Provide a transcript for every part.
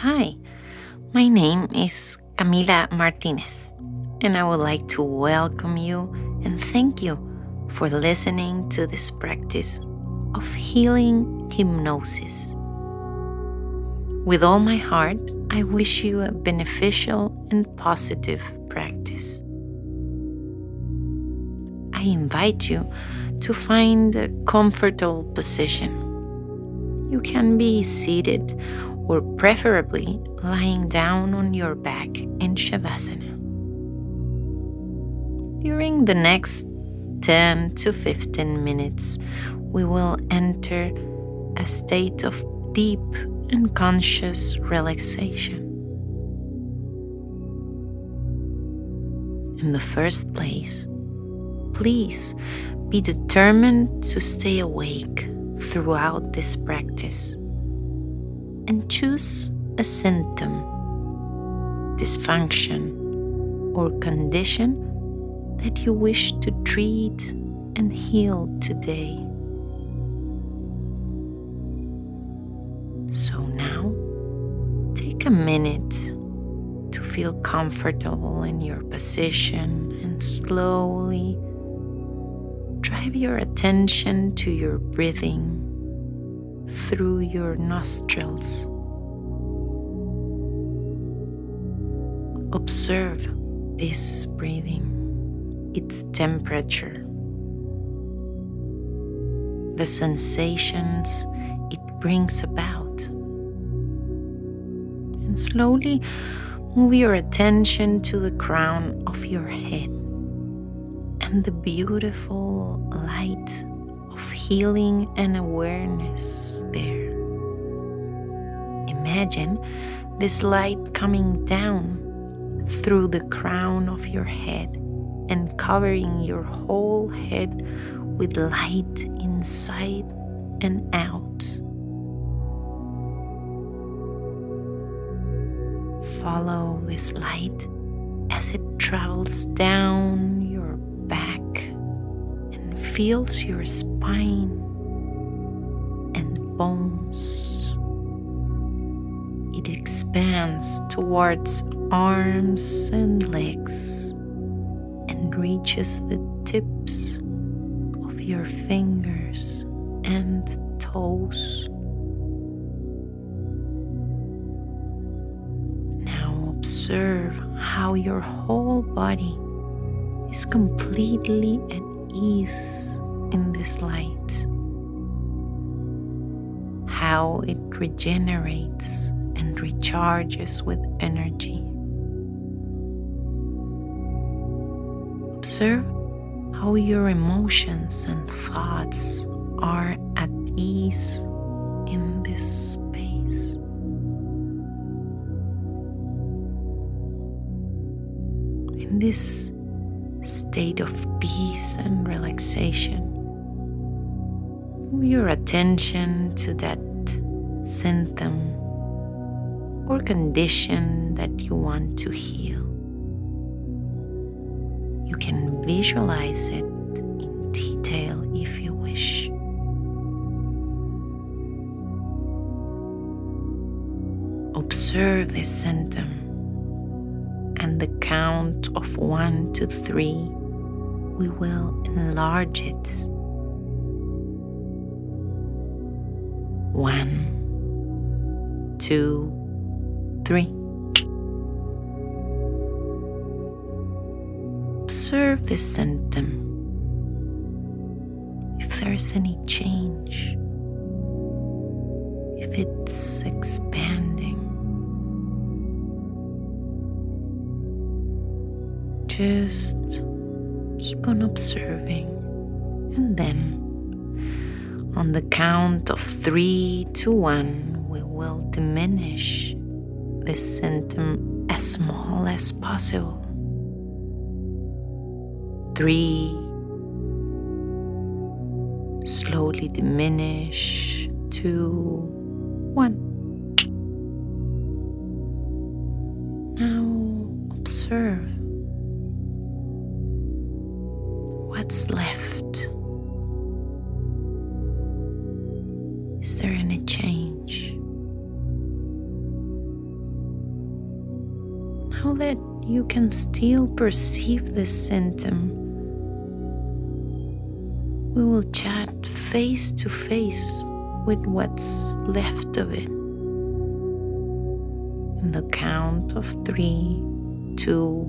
Hi, my name is Camila Martinez, and I would like to welcome you and thank you for listening to this practice of healing hypnosis. With all my heart, I wish you a beneficial and positive practice. I invite you to find a comfortable position. You can be seated or preferably lying down on your back in Shavasana. During the next 10 to 15 minutes, we will enter a state of deep and conscious relaxation. In the first place, please be determined to stay awake throughout this practice and choose a symptom, dysfunction, or condition that you wish to treat and heal today. So now, take a minute to feel comfortable in your position and slowly drive your attention to your breathing through your nostrils. Observe this breathing, its temperature, the sensations it brings about. And slowly move your attention to the crown of your head and the beautiful light healing and awareness there. Imagine this light coming down through the crown of your head and covering your whole head with light inside and out. Follow this light as it travels down fills your spine and bones. It expands towards arms and legs and reaches the tips of your fingers and toes. Now observe how your whole body is completely at ease in this light. How it regenerates and recharges with energy. Observe how your emotions and thoughts are at ease in this space. In this state of peace and relaxation, your attention to that symptom or condition that you want to heal. You can visualize it in detail if you wish. Observe this symptom and the count of one to three, we will enlarge it. One, two, three. Observe this symptom. If there's any change, if it's expanding. Just keep on observing, and then on the count of three to one, we will diminish this symptom as small as possible. Three, slowly diminish to one. Now observe left. Is there any change? now that you can still perceive the symptom, we will chat face to face with what's left of it. In the count of three, two,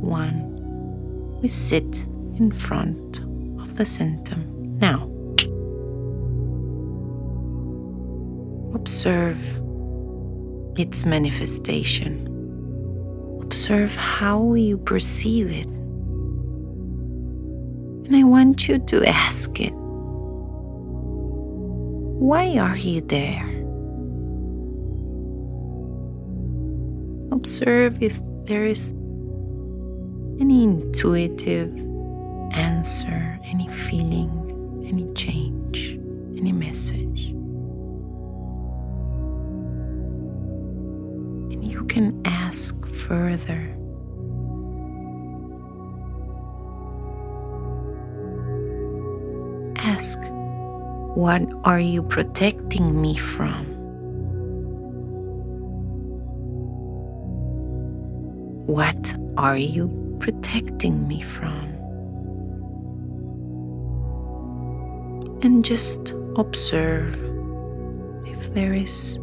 one, we sit in front of the symptom. Now, observe its manifestation. Observe how you perceive it. And I want you to ask it why are you there? Observe if there is any intuitive answer, any feeling, any change, any message. And you can ask further. Ask what are you protecting me from? What are you protecting me from? And just observe if there is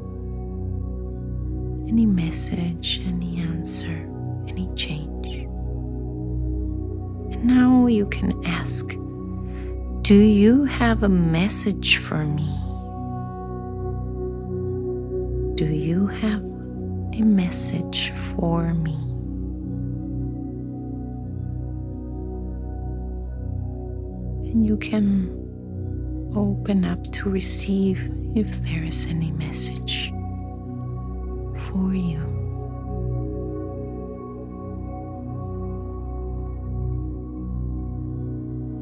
any message, any answer, any change. And now you can ask do you have a message for me? Do you have a message for me? And you can open up to receive if there is any message for you.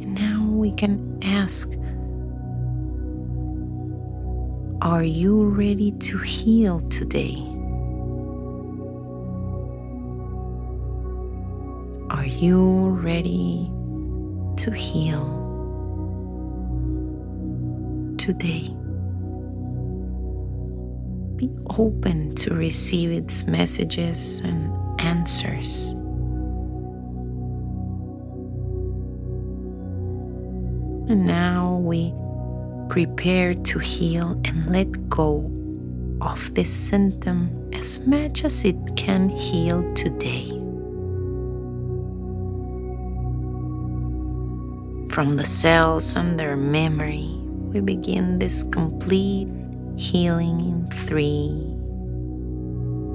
And now we can ask Are you ready to heal today? Are you ready to heal today? Be open to receive its messages and answers. And now we prepare to heal and let go of this symptom as much as it can heal today. From the cells and their memory, we begin this complete healing in three,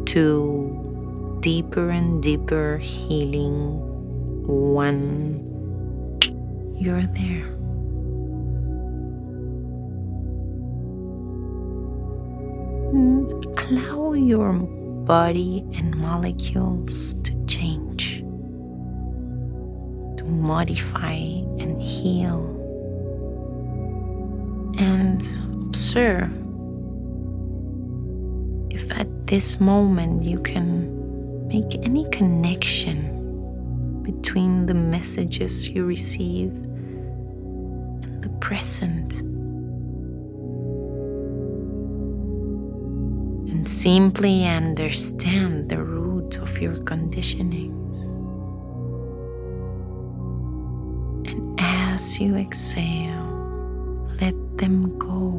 two, deeper and deeper healing, one. You're there. Mm, allow your body and molecules to change, to modify and heal, and observe if at this moment you can make any connection between the messages you receive and the present and simply understand the root of your conditionings. And as you exhale, them go.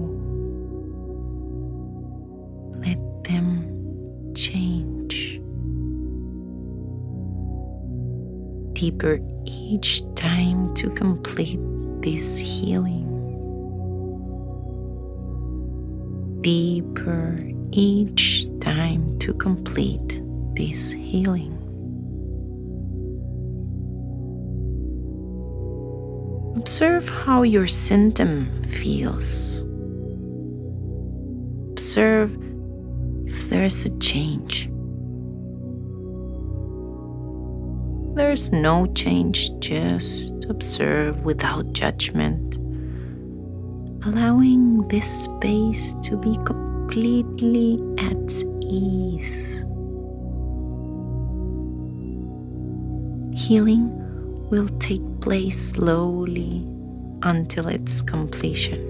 Let them change. Deeper each time to complete this healing. Deeper each time to complete this healing. Observe how your symptom feels. Observe if there's a change. There's no change, just observe without judgment, allowing this space to be completely at ease. Healing will take place slowly until its completion.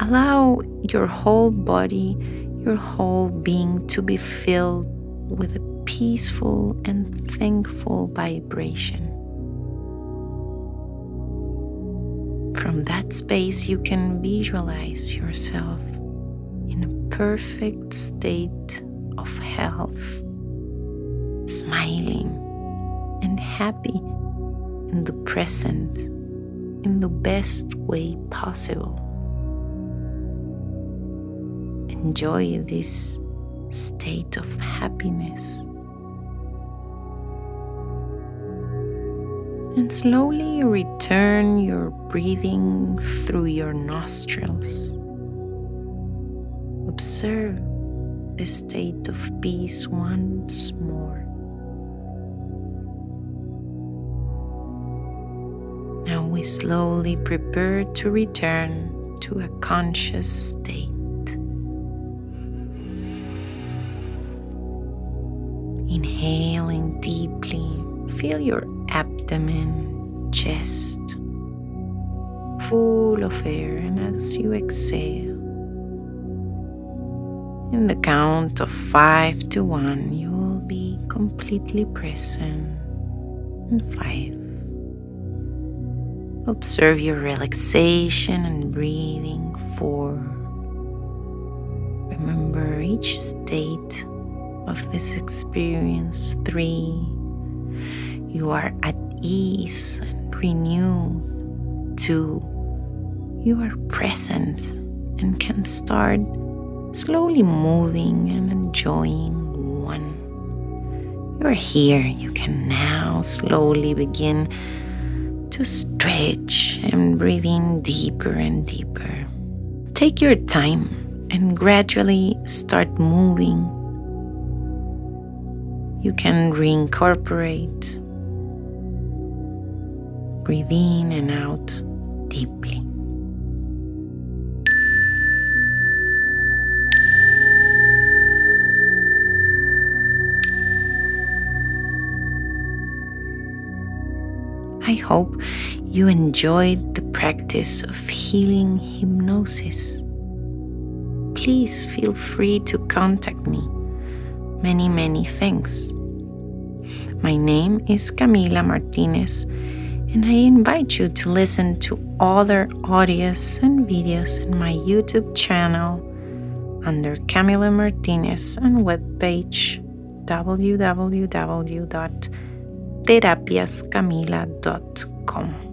Allow your whole body, your whole being to be filled with a peaceful and thankful vibration. From that space, you can visualize yourself in a perfect state of health, smiling and happy in the present in the best way possible. Enjoy this state of happiness. And slowly return your breathing through your nostrils. Observe the state of peace once we slowly prepare to return to a conscious state. Inhaling deeply, feel your abdomen, chest full of air, and as you exhale, in the count of five to one, you will be completely present. In five, observe your relaxation and breathing. Four, remember each state of this experience. Three, you are at ease and renewed. Two, you are present and can start slowly moving and enjoying. One, you are here. You can now slowly begin to stretch and breathe in deeper and deeper. Take your time and gradually start moving you can reincorporate. Breathe in and out deeply. I hope you enjoyed the practice of healing hypnosis. Please feel free to contact me many, many thanks. My name is Camila Martinez, and I invite you to listen to other audios and videos in my YouTube channel under Camila Martinez and webpage terapiascamila.com.